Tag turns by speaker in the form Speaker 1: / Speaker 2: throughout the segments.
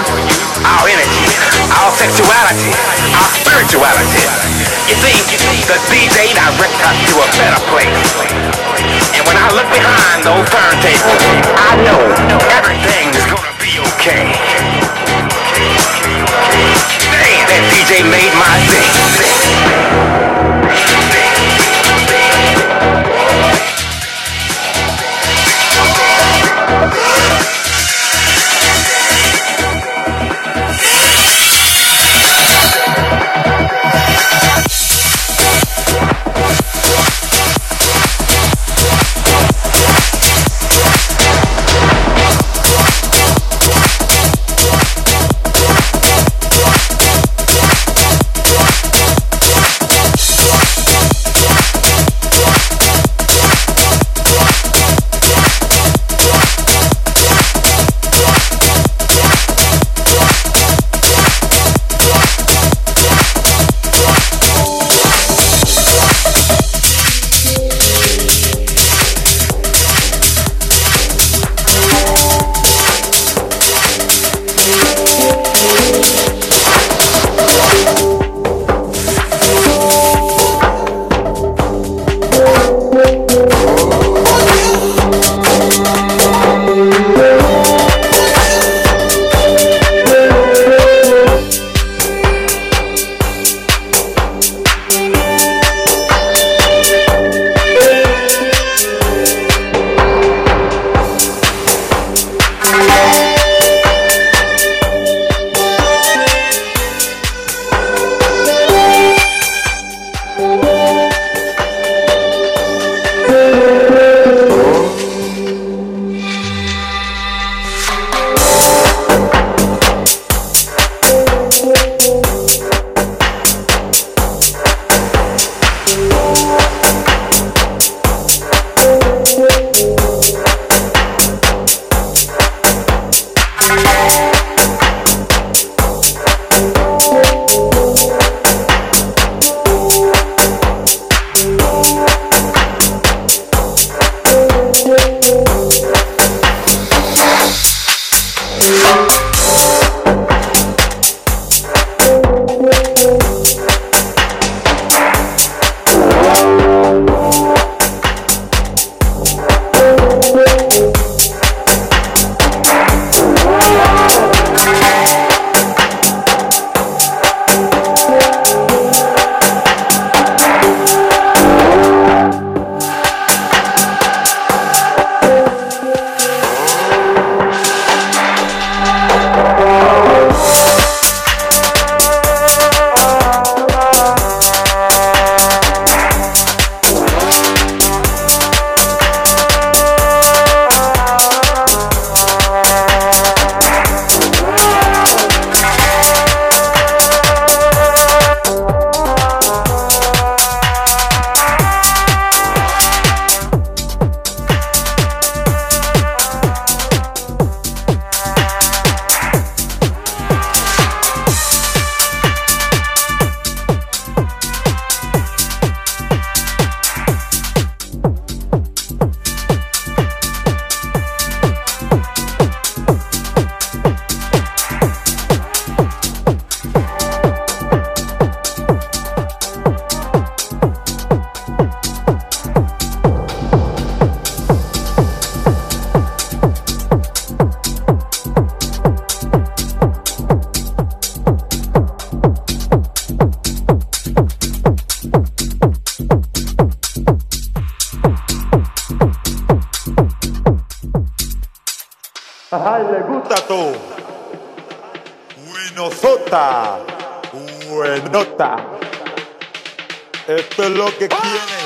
Speaker 1: our energy, our sexuality, our spirituality. You see, the DJ directs us to a better place. And when I look behind those turntables, I know everything's gonna be okay. That DJ made my day.
Speaker 2: Tato, Winosota, Buenota. Esto es lo que ¡Ah! quiere.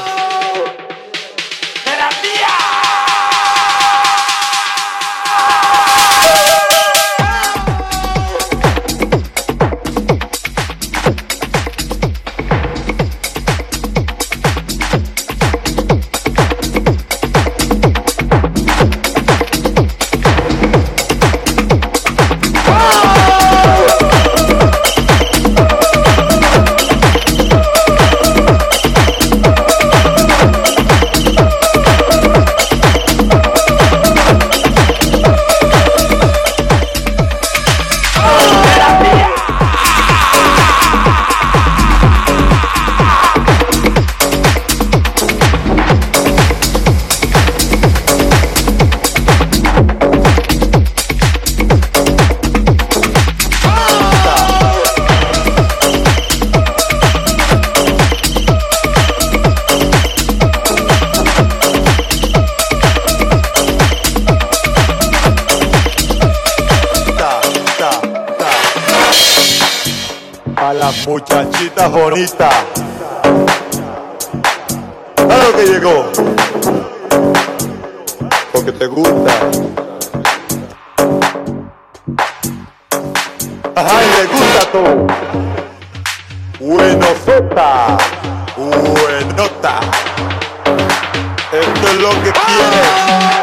Speaker 2: Muchachitas bonitas. Claro que llegó. Porque te gusta. Ajá, y le gusta todo. Buenosota. Buenota. Esto es lo que quieres.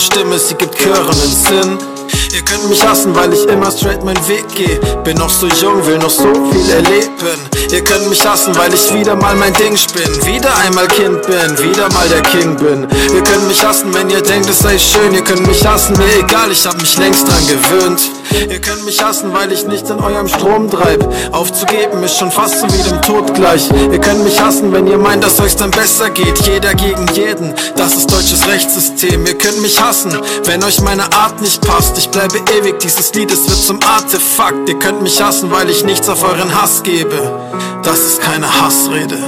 Speaker 3: Stimme, sie gibt klirrenden Sinn. Ihr könnt mich hassen, weil ich immer straight meinen Weg gehe. Bin noch so jung, will noch so viel erleben. Ihr könnt mich hassen, weil ich wieder mal mein Ding spinn. Wieder einmal Kind bin, wieder mal der King bin. Ihr könnt mich hassen, wenn ihr denkt, es sei schön. Ihr könnt mich hassen, mir egal, ich hab mich längst dran gewöhnt. Ihr könnt mich hassen, weil ich nicht in eurem Strom treib. Aufzugeben ist schon fast so wie dem Tod gleich. Ihr könnt mich hassen, wenn ihr meint, dass euch's dann besser geht. Jeder gegen jeden, das ist deutsches Rechtssystem. Ihr könnt mich hassen, wenn euch meine Art nicht passt. Ich bleibe ewig, dieses Lied, es wird zum Artefakt. Ihr könnt mich hassen, weil ich nichts auf euren Hass gebe. Das ist keine Hassrede.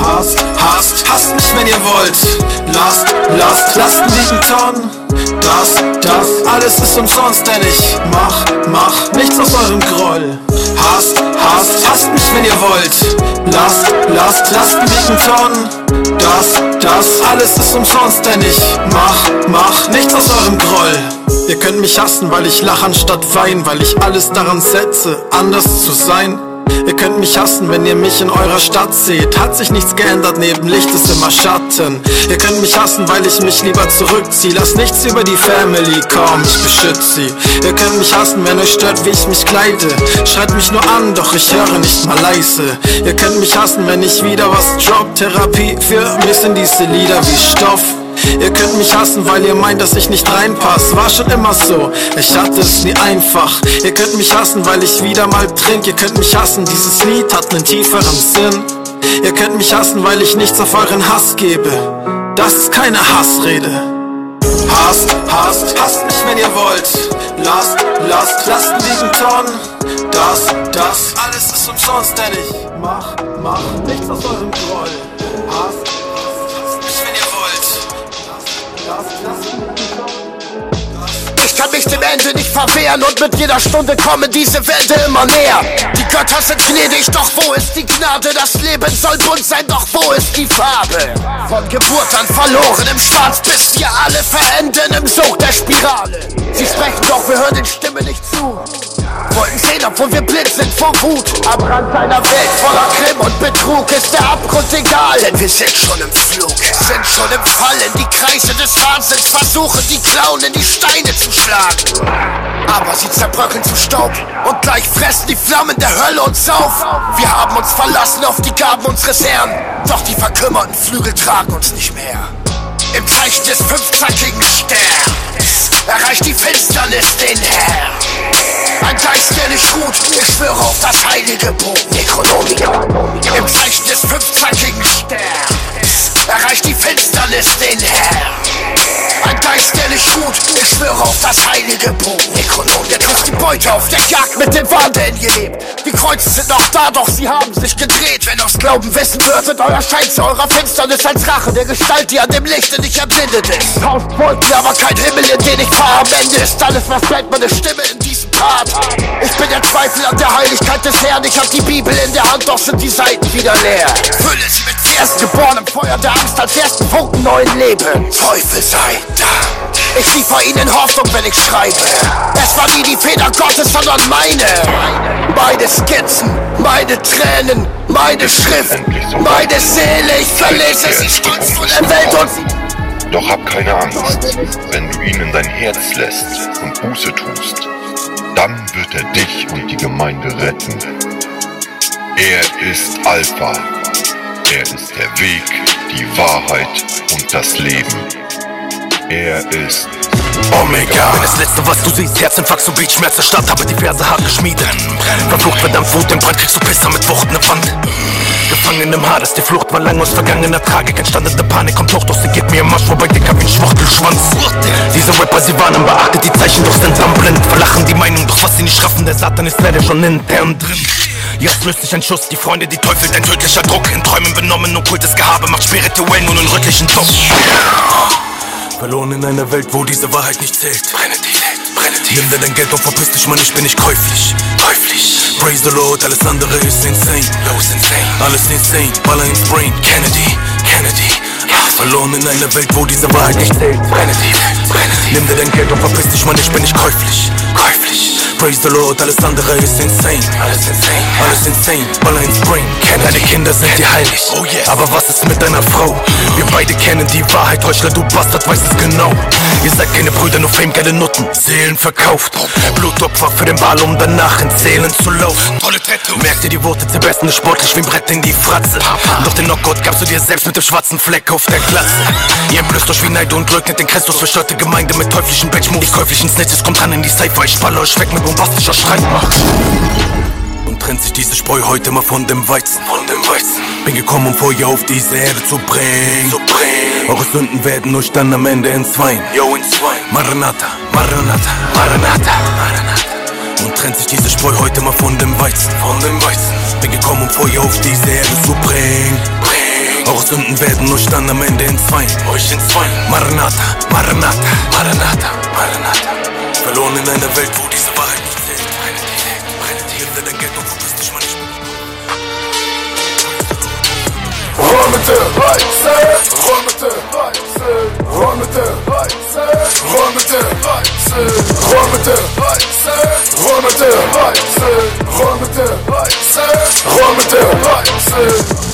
Speaker 3: Hasst, hasst, hasst mich, wenn ihr wollt. Lasst, lasst, lasst liegen Tonnen. Das, das, alles ist umsonst, denn ich mach, mach nichts aus eurem Groll. Hasst, hasst, hasst mich, wenn ihr wollt. Lasst, lasst, lasst liegen Tonnen. Das, das, alles ist umsonst, denn ich mach, mach nichts aus eurem Groll. Ihr könnt mich hassen, weil ich lach anstatt wein, weil ich alles daran setze, anders zu sein. Ihr könnt mich hassen, wenn ihr mich in eurer Stadt seht. Hat sich nichts geändert, neben Licht ist immer Schatten. Ihr könnt mich hassen, weil ich mich lieber zurückziehe. Lass nichts über die Family kommen, ich beschütze sie. Ihr könnt mich hassen, wenn euch stört, wie ich mich kleide. Schreit mich nur an, doch ich höre nicht mal leise. Ihr könnt mich hassen, wenn ich wieder was drop. Therapie für mich sind diese Lieder wie Stoff. Ihr könnt mich hassen, weil ihr meint, dass ich nicht reinpass. War schon immer so, ich hatte es nie einfach. Ihr könnt mich hassen, weil ich wieder mal trink. Ihr könnt mich hassen, dieses Lied hat nen tieferen Sinn. Ihr könnt mich hassen, weil ich nichts auf euren Hass gebe. Das ist keine Hassrede. Hasst, hasst, hasst mich, wenn ihr wollt. Lasst, lasst, lasst liegen Tonnen. Das, das, alles ist umsonst, denn ich mach, mach nichts aus eurem Groll. Hasst
Speaker 4: kann mich dem Ende nicht verwehren und mit jeder Stunde kommen diese Wände immer näher. Die Götter sind gnädig, doch wo ist die Gnade? Das Leben soll bunt sein, doch wo ist die Farbe? Von Geburt an verloren im Schwarz, bis wir alle verenden im Sog der Spirale. Sie sprechen, doch wir hören den Stimmen nicht zu. Wollten sehen, obwohl wir blind sind vor Wut. Am Rand einer Welt voller Grimm und Betrug ist der Abgrund egal, denn wir sind schon im Flug. Sind schon im Fallen, die Kreise des Wahnsinns versuchen, die Clown in die Steine zu schlagen. Aber sie zerbröckeln zu Staub und gleich fressen die Flammen der Hölle uns auf. Wir haben uns verlassen auf die Gaben unseres Herrn, doch die verkümmerten Flügel tragen uns nicht mehr. Im Zeichen des fünfzackigen Sterns erreicht die Finsternis den Herrn. Ein Geist, der nicht ruht, ich schwöre auf das heilige Buch Necronomicon. Im Zeichen des fünfzackigen Sterns erreicht die Finsternis den Herrn. Ein Geist, der nicht ruht, ich schwöre auf das heilige Buch Necronomicon. Jetzt ist die Beute auf der Jagd mit dem Wahn, der in ihr lebt. Die Kreuze sind noch da, doch sie haben sich gedreht. Wenn aus Glauben wissen wird euer Schein zu eurer Finsternis als Rache der Gestalt, die an dem Lichte nicht erblindet ist. Tausend Wolken, aber kein Himmel, in den ich fahre. Am Ende ist alles, was bleibt, meine Stimme in diesem Part. Ich bin der Zweifel an der Heiligkeit des Herrn. Ich hab die Bibel in der Hand, doch sind die Seiten wieder leer. Fülle sie mit Versen, geboren im Feuer der Angst als ersten Funken neuen Leben. Teufel sei Dank. Ich liefer ihnen Hoffnung, wenn ich schreibe. Es war nie die Feder Gottes, sondern meine. Meine Skizzen, meine Tränen, meine Schrift, meine Seele. Ich verlese sie stolz vor der Welt und
Speaker 5: Doch hab keine Angst, wenn du ihn in dein Herz lässt und Buße tust, dann wird er dich und die Gemeinde retten. Er ist Alpha, er ist der Weg, die Wahrheit und das Leben. Er ist
Speaker 6: Omega. Bin das letzte, was du siehst, Herzinfarkt, so Beat, Schmerz der Stadt, habe die Verse hart geschmiedet. Verflucht, verdammt, Wut im Brand, kriegst du Pisser mit Wucht, ne Wand. Gefangen im Hades, die Flucht war lang aus vergangener Tragik, entstandene Panik kommt hoch, doch sie geht mir im Marsch vorbei, dicker wie ein Schwuchtelschwanz. Diese Rapper, sie warnen, beachtet die Zeichen, doch sind am blind. Verlachen die wissen, der Satan ist leider schon intern drin. Jetzt löst sich ein Schuss, die Freunde, die Teufel, dein tödlicher Druck. In Träumen benommen, okkultes Gehabe macht spirituell nun einen rötlichen Druck. Verloren in einer Welt, wo diese Wahrheit nicht zählt. Brenne die, brenne die. Nimm dir dein Geld und verpiss dich, Mann, ich bin nicht käuflich. Käuflich. Praise the Lord, alles andere ist insane. Ist insane. Alles insane, Baller ins Brain. Kennedy, Kennedy. Verloren in einer Welt, wo diese Wahrheit nicht zählt. Brenne die, brenne die. Nimm dir dein Geld und verpiss dich, Mann, ich bin nicht käuflich. Käuflich. Praise the Lord, alles andere ist insane. Alles insane. Alles insane, Baller ins Brain. Deine Kinder sind dir heilig. Oh yes. Aber was ist mit deiner Frau? Wir beide kennen die Wahrheit, Heuchler, du Bastard, weißt es genau. Ihr seid keine Brüder, nur Fame, geile Nutten. Seelen verkauft. Blutopfer für den Ball, um danach in Zählen zu laufen. Merkt ihr, die Worte zerbesten ist sportlich wie ein Brett in die Fratze. Doch den Knockout gabst du dir selbst mit dem schwarzen Fleck auf der Glatze. Ihr entblößt euch wie Neid und leugnet den Christus. Verstörte Gemeinde mit teuflischen Batchmoves. Die käuflichen Snitches kommt ran in die Cypher. Ich spalle euch weg mit bombastischer Streitmacht. Und trennt sich diese Spreu heute mal von dem Weizen. Von dem Weizen. Bin gekommen, um Feuer auf diese Erde zu bringen. Zu bringen. Eure Sünden werden euch dann am Ende entzweien. Yo, entzweien. Maranatha, Maranatha, Maranatha, Maranatha. Und trennt sich diese Spreu heute mal von dem Weizen. Von dem Weizen. Bin gekommen, um Feuer auf diese Erde zu bringen. bringen. Eure Sünden werden euch dann am Ende entzweien. Euch entzweien. Maranatha, Maranatha, Maranatha, Maranatha. Verloren in einer Welt, wo diese Wahrheit nicht zählt. Brenne die, brenne. Nimm dir dein Geld und verpiss dich, Mann, ich bin
Speaker 7: Roll mit der Weize, roll mit der Weize, roll mit der Weize, roll mit der Weize, roll mit der Weize, roll mit der Weize, roll mit der Weize, roll mit der Weize.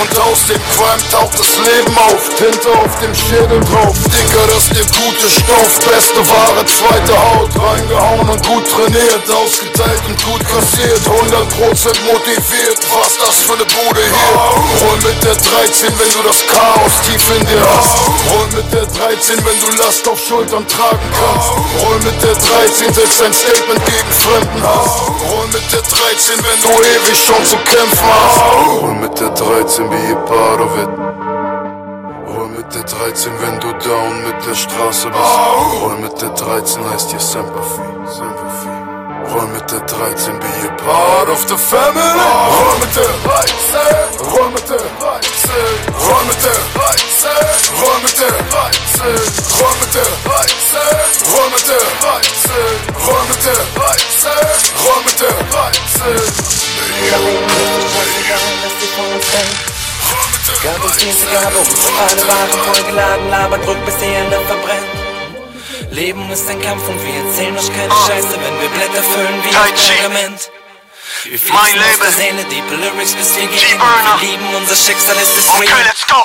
Speaker 7: Und aus dem Qualm taucht das Leben auf, Tinte auf dem Schädel drauf. Dicker, das der gute Stoff, beste Ware, zweite Haut. Reingehauen und gut trainiert, ausgeteilt und gut kassiert. 100% motiviert, was das für eine Bude hier. Roll mit der 13, wenn du das Chaos tief in dir hast. Roll mit der 13, wenn du Last auf Schultern tragen kannst. Roll mit der 13, setz ein Statement gegen Fremden hast. Roll mit der 13, wenn du ewig schon zu kämpfen hast. Roll mit der 13, be a part of it. Roll mit der 13, wenn du down mit der Straße bist. Roll mit der 13 heißt hier. Sympathy. Roll mit der 13, be a part of the family. Roll mit der 13, roll mit der 13, roll mit der 13, roll mit der 13, roll mit der 13, roll mit der 13, roll mit der 13, roll mit der 13.
Speaker 8: Gab uns diese Gabe, uns alle waren vollgeladen, labert, drückt bis die Ende verbrennt. Leben ist ein Kampf und wir erzählen euch keine Scheiße, wenn wir Blätter füllen wie ein Pergament. Der Seele, diepe Lyrics bis wir gehen. Lieben unser Schicksal, ist es free.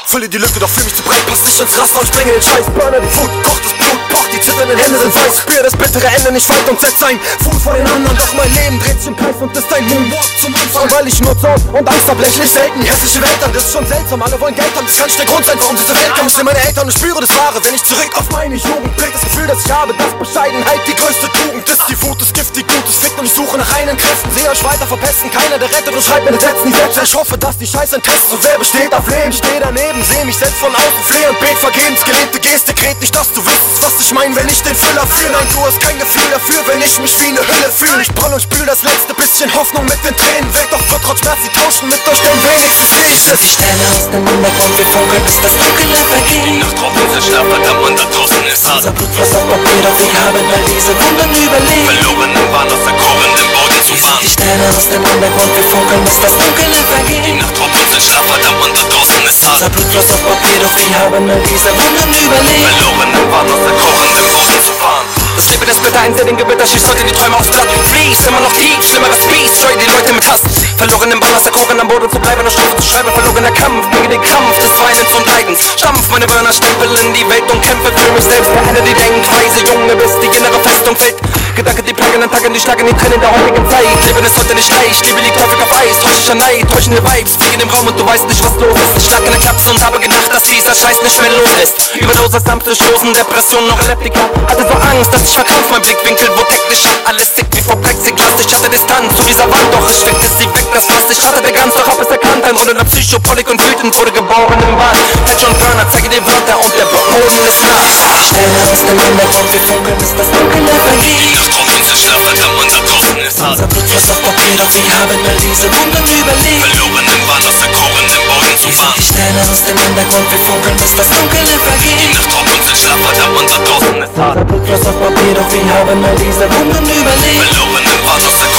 Speaker 9: Fülle die Lücke, doch fühl mich zu breit, pass nicht ins Raster und springe den Scheiß. Burner die Wut, kocht das Blut, pocht, die zitternden Hände sind weiß. Spür das bittere Ende nicht weit und setz ein Fuß vor den anderen. Doch mein Leben dreht sich im Kreis und ist ein Moonwalk zum Anfang. Weil ich nur Zorn und Angst hab, lächle ich selten. Die hässliche Welt an, das ist schon seltsam. Alle wollen Geld haben, das kann nicht der Grund sein, warum diese Welt kam. Ich seh meine Eltern und spüre das Wahre, wenn ich zurück auf meine Jugend blick. Das Gefühl, das ich habe, dass Bescheidenheit die größte Tugend ist. Die Wut ist Gift, die Gutes fickt und ich suche nach reinen Kräften. Sehe euch weiter verpesten, keiner der rettet und schreibt meine Sätze nicht selbst. Ich hoffe, dass die Scheiße ein Test so wer besteht auf Leben. Steh daneben, seh mich selbst von außen, flehe und bet vergebens. Gelebte Geste, kret nicht, dass du wüsstest, was ich mein, wenn ich den Füller fühle. Nein, du hast kein Gefühl dafür, wenn ich mich wie eine Hülle fühle. Ich brüll und spül das letzte bisschen Hoffnung mit den Tränen weg. Doch wird trotz Schmerz sie tauschen mit euch, denn wenigstens seh ich es.
Speaker 8: Die Sterne aus dem Untergrund, wir funkeln, bis das Dunkle vergeht.
Speaker 6: Nacht drauf, unser Schlaf, verdammt, und da draußen ist hart.
Speaker 8: Unser Blut floss auf Papier, doch wir haben all diese Wunden überlebt.
Speaker 6: Verloren im Wahn, aus der kochenden Boden zu Fahren.
Speaker 8: die Sterne aus dem Untergrund, wir funkeln, bis das Dunkle
Speaker 6: Die
Speaker 8: vergeht.
Speaker 6: Nacht drauf, unser Schlaf, verdammt, und da draußen ist hart.
Speaker 8: Unser Blut floss auf Papier, doch wir haben all diese Wunden überlebt.
Speaker 6: Verloren im Wahn, aus der kochenden Boden zu fahren.
Speaker 10: Das Leben ist bitter, ein Sinn, den Gewitter schießt heute die Träume aufs Blatt. Fließ, immer noch tief, schlimmeres Biest, steuer die Leute mit Hass. Verloren im Ballast, der Kochen am Boden zu bleiben, eine Strophe zu schreiben, verlorener Kampf gegen den Krampf des Weinens und Leidens. Stampf meine Burner, Stempel in die Welt und kämpfe für mich selbst, beende die Denkweise, Junge, bis die innere Festung fällt. Gedanken, die plagen an Tagen, die schlagen die Tränen der heutigen Zeit. Leben ist heute nicht leicht, Liebe liegt häufig auf Eis Täusche Neid, täuschende Vibes, fliegen im Raum und du weißt nicht, was los ist. Ich schlag in der Klaps und habe gedacht, dass dieser Scheiß nicht mehr los ist. Überdosis, sanfte Stoßen, Depression, noch Epileptika Hatte so Angst, dass ich verkrampf, mein Blickwinkel wo technischer Alles dick wie vor Plexiglas, ich hatte Distanz zu dieser Wand Doch ich steckte sie weg, das was ich hatte, der ganz doch hab es erkannt Ein runder Psychopolik und wütend wurde geboren im Wald Patch und Burner, zeige die Wörter und der Boden ist nass Die Sterne aus dem Hintergrund, wir funkeln, bis das Dunkel vergeht
Speaker 6: Die Nacht drauf uns Schlaf, verdammt, unser draußen ist
Speaker 10: Unser Blut floss auf Papier, doch wir haben all diese Wunden überlebt.
Speaker 6: Verloren im Wahn, aus verkorenen Boden zu fahren.
Speaker 10: die Sterne aus dem Hintergrund, wir funkeln, bis das Dunkel
Speaker 6: Die
Speaker 10: vergeht
Speaker 6: Nacht drauf uns Schlaf, verdammt, unser draußen ist
Speaker 10: Unser Blut floss auf Papier, doch wir haben all diese Wunden überlebt.
Speaker 6: Verloren im Wahn, aus verkorenen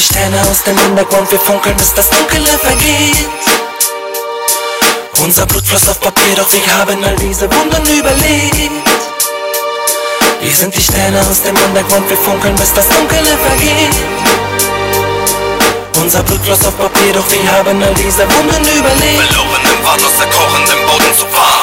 Speaker 10: die Sterne aus dem Hintergrund, wir funkeln, bis das Dunkle vergeht. Unser Blut floss auf Papier, doch wir haben all diese Wunden überlebt. Wir sind die Sterne aus dem Hintergrund, wir funkeln, bis das Dunkle vergeht. Unser Blut floss auf Papier, doch wir haben all diese Wunden überlebt.
Speaker 6: Verloren im Wahn, aus verkorenen Boden zu fahren